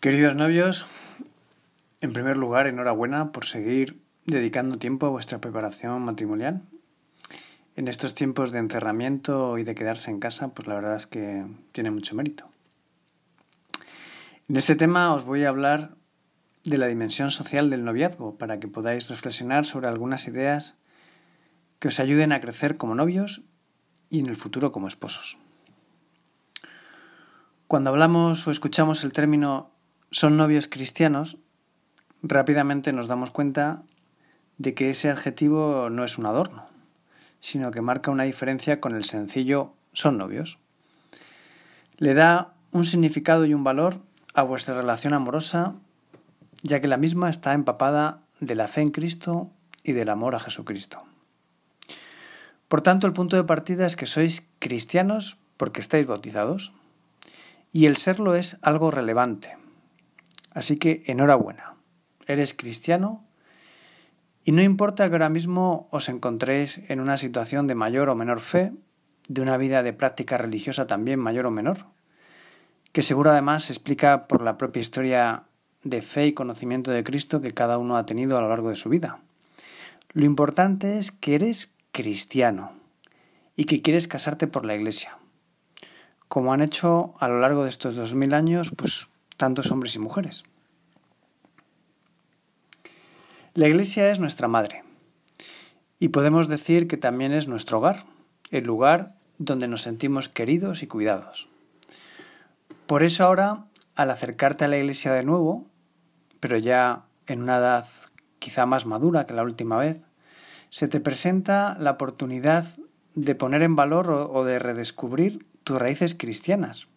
Queridos novios, en primer lugar, enhorabuena por seguir dedicando tiempo a vuestra preparación matrimonial. En estos tiempos de encerramiento y de quedarse en casa, pues la verdad es que tiene mucho mérito. En este tema os voy a hablar de la dimensión social del noviazgo para que podáis reflexionar sobre algunas ideas que os ayuden a crecer como novios y en el futuro como esposos. Cuando hablamos o escuchamos el término son novios cristianos, rápidamente nos damos cuenta de que ese adjetivo no es un adorno, sino que marca una diferencia con el sencillo son novios. Le da un significado y un valor a vuestra relación amorosa, ya que la misma está empapada de la fe en Cristo y del amor a Jesucristo. Por tanto, el punto de partida es que sois cristianos porque estáis bautizados, y el serlo es algo relevante, Así que enhorabuena, eres cristiano y no importa que ahora mismo os encontréis en una situación de mayor o menor fe, de una vida de práctica religiosa también mayor o menor, que seguro además se explica por la propia historia de fe y conocimiento de Cristo que cada uno ha tenido a lo largo de su vida. Lo importante es que eres cristiano y que quieres casarte por la Iglesia, como han hecho a lo largo de estos dos mil años, pues tantos hombres y mujeres. La Iglesia es nuestra madre y podemos decir que también es nuestro hogar, el lugar donde nos sentimos queridos y cuidados. Por eso ahora, al acercarte a la Iglesia de nuevo, pero ya en una edad quizá más madura que la última vez, se te presenta la oportunidad de poner en valor o, de redescubrir tus raíces cristianas,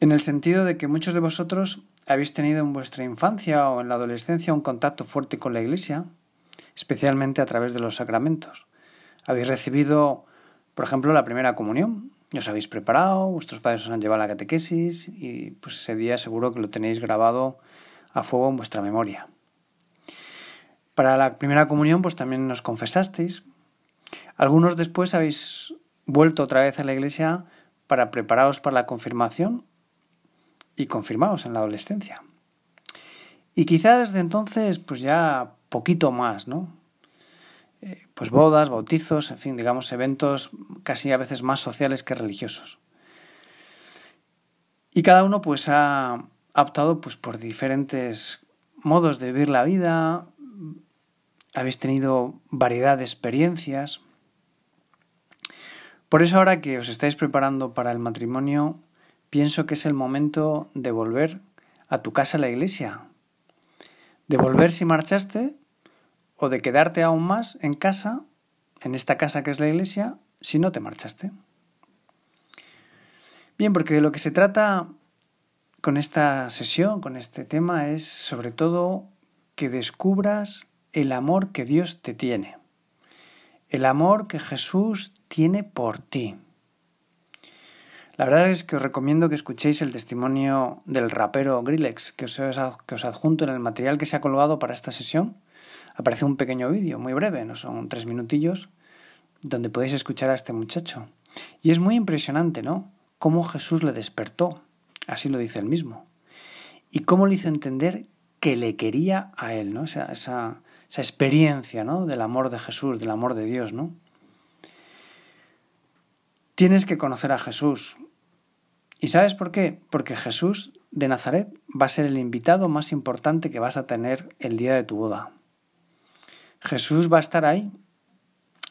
en el sentido de que muchos de vosotros habéis tenido en vuestra infancia o en la adolescencia un contacto fuerte con la Iglesia, especialmente a través de los sacramentos. Habéis recibido, por ejemplo, la primera comunión, os habéis preparado, vuestros padres os han llevado a la catequesis y pues ese día seguro que lo tenéis grabado a fuego en vuestra memoria. Para la primera comunión pues también nos confesasteis. Algunos después habéis vuelto otra vez a la iglesia para prepararos para la confirmación y confirmados en la adolescencia. Y quizá desde entonces, pues ya poquito más, ¿no? Eh, pues bodas, bautizos, en fin, digamos, eventos casi a veces más sociales que religiosos. Y cada uno pues ha optado pues por diferentes modos de vivir la vida, habéis tenido variedad de experiencias. Por eso ahora que os estáis preparando para el matrimonio, pienso que es el momento de volver a tu casa, a la iglesia. De volver si marchaste o de quedarte aún más en casa, en esta casa que es la iglesia, si no te marchaste. Bien, porque de lo que se trata con esta sesión, con este tema, es sobre todo que descubras el amor que Dios te tiene, el amor que Jesús tiene por ti. La verdad es que os recomiendo que escuchéis el testimonio del rapero Grillex, que os, adjunto en el material que se ha colgado para esta sesión. Aparece un pequeño vídeo, muy breve, no son tres minutillos, donde podéis escuchar a este muchacho. Y es muy impresionante, ¿no? Cómo Jesús le despertó, así lo dice él mismo. Y cómo le hizo entender que le quería a él, ¿no? Esa, esa, esa experiencia, ¿no? Del amor de Jesús, del amor de Dios, ¿no? Tienes que conocer a Jesús, ¿Y sabes por qué? Porque Jesús de Nazaret va a ser el invitado más importante que vas a tener el día de tu boda. Jesús va a estar ahí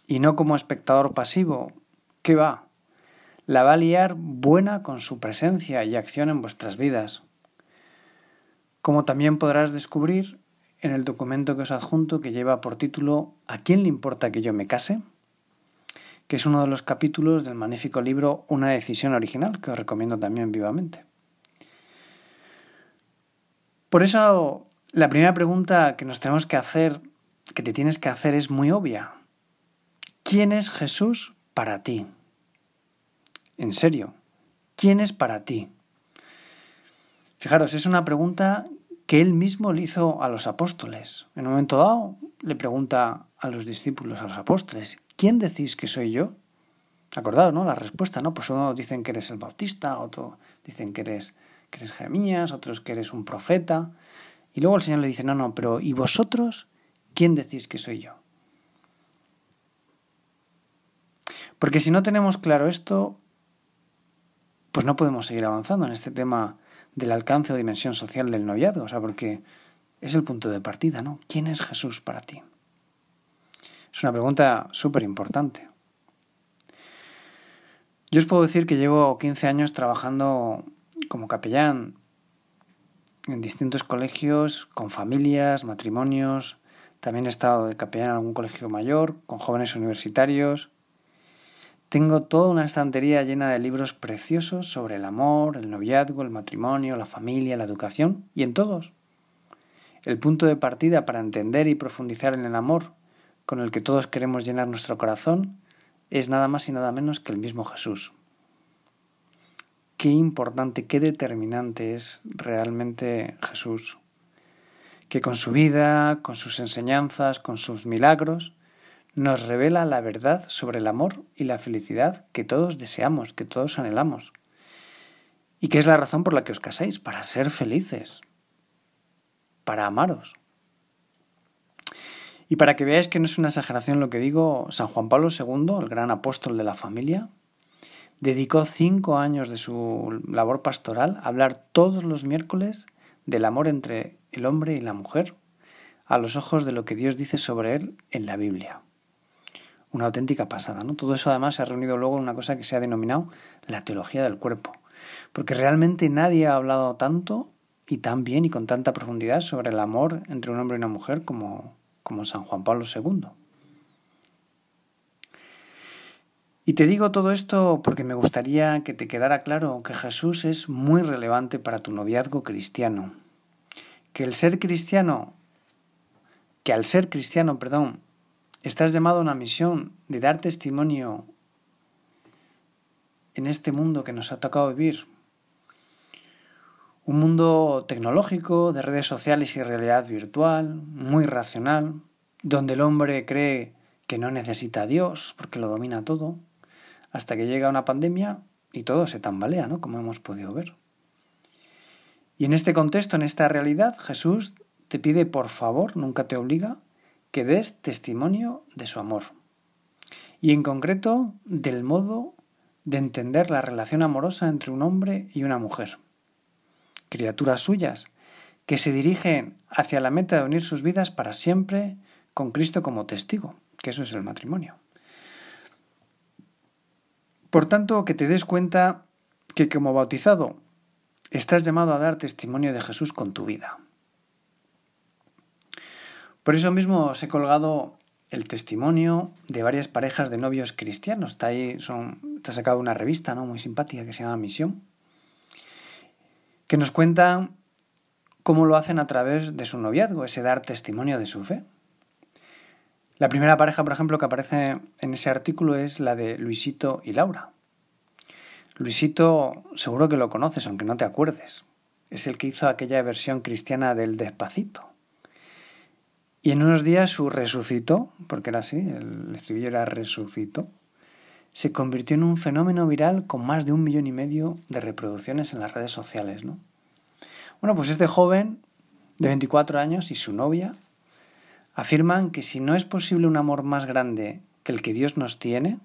y no como espectador pasivo. ¿Qué va? La va a liar buena con su presencia y acción en vuestras vidas. Como también podrás descubrir en el documento que os adjunto que lleva por título ¿A quién le importa que yo me case? Que es uno de los capítulos del magnífico libro Una decisión original, que os recomiendo también vivamente. Por eso, la primera pregunta que nos tenemos que hacer, que te tienes que hacer, es muy obvia. ¿Quién es Jesús para ti? En serio, ¿quién es para ti? Fijaros, es una pregunta que él mismo le hizo a los apóstoles. En un momento dado le pregunta a los discípulos, a los apóstoles, ¿quién decís que soy yo? Acordaos, ¿no? La respuesta, ¿no? Pues uno dicen que eres el bautista, otro dicen que eres que eres Jeremías, otros que eres un profeta. Y luego el Señor le dice, no, no, pero ¿y vosotros quién decís que soy yo? Porque si no tenemos claro esto, pues no podemos seguir avanzando en este tema del alcance o dimensión social del noviazgo, o sea, porque es el punto de partida, ¿no? ¿Quién es Jesús para ti? Es una pregunta súper importante. Yo os puedo decir que llevo 15 años trabajando como capellán en distintos colegios, con familias, matrimonios. También he estado de capellán en algún colegio mayor, con jóvenes universitarios. Tengo toda una estantería llena de libros preciosos sobre el amor, el noviazgo, el matrimonio, la familia, la educación, y en todos. El punto de partida para entender y profundizar en el amor con el que todos queremos llenar nuestro corazón es nada más y nada menos que el mismo Jesús. Qué importante, qué determinante es realmente Jesús, que con su vida, con sus enseñanzas, con sus milagros, nos revela la verdad sobre el amor y la felicidad que todos deseamos, que todos anhelamos. Y que es la razón por la que os casáis, para ser felices, para amaros. Y para que veáis que no es una exageración lo que digo, San Juan Pablo II, el gran apóstol de la familia, dedicó cinco años de su labor pastoral a hablar todos los miércoles del amor entre el hombre y la mujer, a los ojos de lo que Dios dice sobre él en la Biblia. Una auténtica pasada, ¿no? Todo eso además se ha reunido luego en una cosa que se ha denominado la teología del cuerpo. Porque realmente nadie ha hablado tanto y tan bien y con tanta profundidad sobre el amor entre un hombre y una mujer como, como San Juan Pablo II. Y te digo todo esto porque me gustaría que te quedara claro que Jesús es muy relevante para tu noviazgo cristiano. Que el ser cristiano, que al ser cristiano, perdón, estás llamado a una misión de dar testimonio en este mundo que nos ha tocado vivir. Un mundo tecnológico, de redes sociales y realidad virtual, muy racional, donde el hombre cree que no necesita a Dios porque lo domina todo hasta que llega una pandemia y todo se tambalea, ¿no? Como hemos podido ver. Y en este contexto, en esta realidad, Jesús te pide, por favor, nunca te obliga, que des testimonio de su amor. Y en concreto, del modo de entender la relación amorosa entre un hombre y una mujer. Criaturas suyas, que se dirigen hacia la meta de unir sus vidas para siempre con Cristo como testigo, que eso es el matrimonio. Por tanto, que te des cuenta que como bautizado estás llamado a dar testimonio de Jesús con tu vida. Por eso mismo os he colgado el testimonio de varias parejas de novios cristianos. Está ahí, está sacado una revista ¿no? muy simpática que se llama Misión, que nos cuenta cómo lo hacen a través de su noviazgo, ese dar testimonio de su fe. La primera pareja, por ejemplo, que aparece en ese artículo es la de Luisito y Laura. Luisito seguro que lo conoces, aunque no te acuerdes. Es el que hizo aquella versión cristiana del Despacito. Y en unos días su resucitó, porque era así, el estribillo era resucitó, se convirtió en un fenómeno viral con más de un millón y medio de reproducciones en las redes sociales, ¿no? Bueno, pues este joven de 24 años y su novia afirman que si no es posible un amor más grande que el que Dios nos tiene,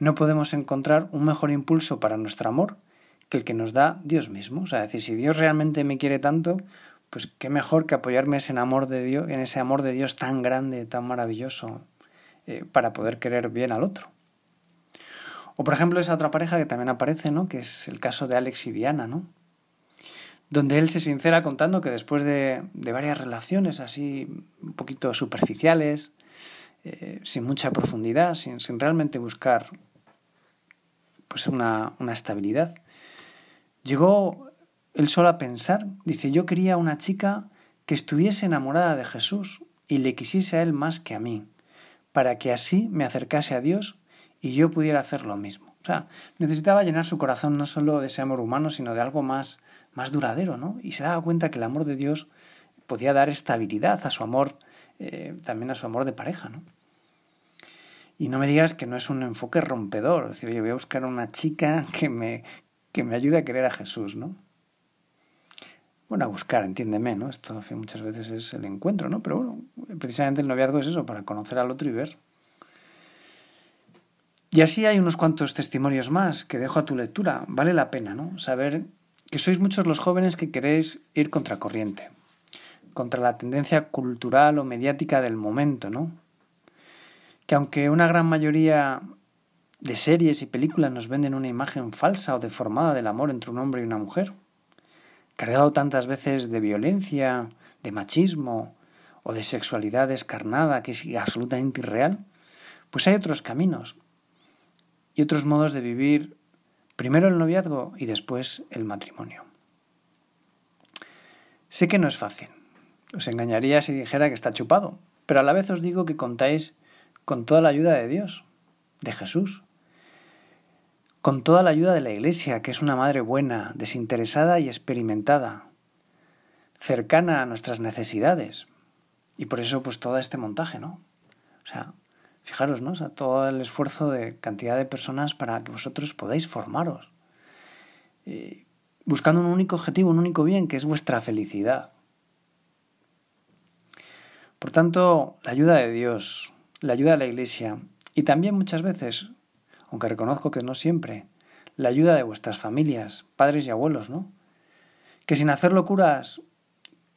no podemos encontrar un mejor impulso para nuestro amor que el que nos da Dios mismo. O sea, decir, si Dios realmente me quiere tanto, pues qué mejor que apoyarme en ese amor de Dios, en ese amor de Dios tan grande, tan maravilloso, eh, para poder querer bien al otro. O por ejemplo esa otra pareja que también aparece, ¿no? Que es el caso de Alex y Diana, ¿no? donde él se sincera contando que después de, varias relaciones así un poquito superficiales, eh, sin mucha profundidad, sin, realmente buscar pues una, una, estabilidad, llegó él solo a pensar, dice, yo quería una chica que estuviese enamorada de Jesús y le quisiese a él más que a mí, para que así me acercase a Dios y yo pudiera hacer lo mismo. O sea, necesitaba llenar su corazón no solo de ese amor humano, sino de algo más, más duradero, ¿no? Y se daba cuenta que el amor de Dios podía dar estabilidad a su amor, eh, también a su amor de pareja, ¿no? Y no me digas que no es un enfoque rompedor, es decir, yo voy a buscar una chica que me, que me ayude a querer a Jesús, ¿no? Bueno, a buscar, entiéndeme, ¿no? Esto muchas veces es el encuentro, ¿no? Pero bueno, precisamente el noviazgo es eso, para conocer al otro y ver. Y así hay unos cuantos testimonios más que dejo a tu lectura. Vale la pena, ¿no? Saber que sois muchos los jóvenes que queréis ir contra corriente, contra la tendencia cultural o mediática del momento, ¿no? Que aunque una gran mayoría de series y películas nos venden una imagen falsa o deformada del amor entre un hombre y una mujer, cargado tantas veces de violencia, de machismo o de sexualidad descarnada que es absolutamente irreal, pues hay otros caminos y otros modos de vivir primero el noviazgo y después el matrimonio. Sé que no es fácil. Os engañaría si dijera que está chupado, pero a la vez os digo que contáis con toda la ayuda de Dios, de Jesús, con toda la ayuda de la Iglesia, que es una madre buena, desinteresada y experimentada, cercana a nuestras necesidades. Y por eso, pues todo este montaje, ¿no? O sea, fijaros, ¿no? O sea, todo el esfuerzo de cantidad de personas para que vosotros podáis formaros. Eh, buscando un único objetivo, un único bien, que es vuestra felicidad. Por tanto, la ayuda de Dios, la ayuda de la Iglesia y también muchas veces aunque reconozco que no siempre, la ayuda de vuestras familias, padres y abuelos, ¿no? Que sin hacer locuras,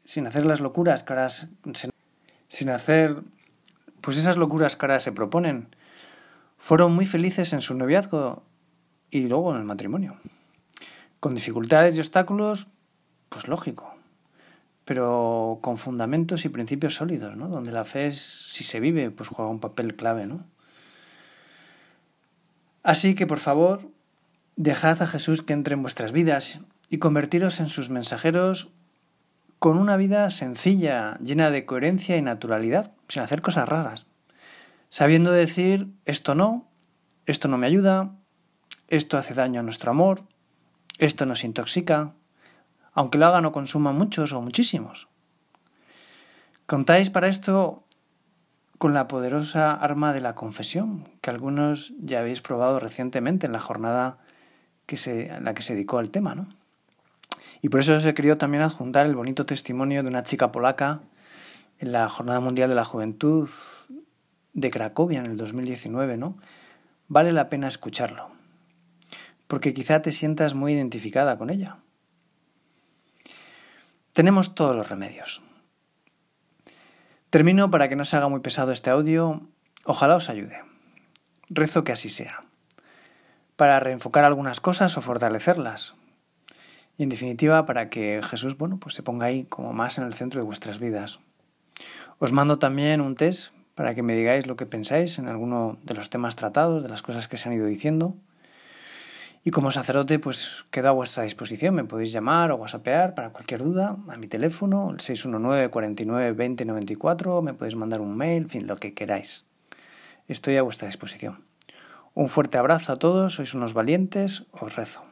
sin hacer las locuras que ahora se, sin hacer pues esas locuras que ahora se proponen, fueron muy felices en su noviazgo y luego en el matrimonio. Con dificultades y obstáculos, pues lógico, pero con fundamentos y principios sólidos, ¿no? Donde la fe, si se vive, pues juega un papel clave, ¿no? Así que por favor, dejad a Jesús que entre en vuestras vidas y convertiros en sus mensajeros con una vida sencilla, llena de coherencia y naturalidad, sin hacer cosas raras, sabiendo decir esto no, esto no me ayuda, esto hace daño a nuestro amor, esto nos intoxica, aunque lo hagan o consuman muchos o muchísimos. Contáis para esto con la poderosa arma de la confesión, que algunos ya habéis probado recientemente en la jornada que se, en la que se dedicó al tema. ¿no? Y por eso se querido también adjuntar el bonito testimonio de una chica polaca en la Jornada Mundial de la Juventud de Cracovia en el 2019. ¿no? Vale la pena escucharlo, porque quizá te sientas muy identificada con ella. Tenemos todos los remedios. Termino para que no se haga muy pesado este audio. Ojalá os ayude. Rezo que así sea. Para reenfocar algunas cosas o fortalecerlas. Y en definitiva, para que Jesús, bueno, pues se ponga ahí como más en el centro de vuestras vidas. Os mando también un test para que me digáis lo que pensáis en alguno de los temas tratados, de las cosas que se han ido diciendo. Y como sacerdote, pues quedo a vuestra disposición. Me podéis llamar o whatsappear para cualquier duda a mi teléfono, el 619 49 20 94. Me podéis mandar un mail, en fin, lo que queráis. Estoy a vuestra disposición. Un fuerte abrazo a todos, sois unos valientes, os rezo.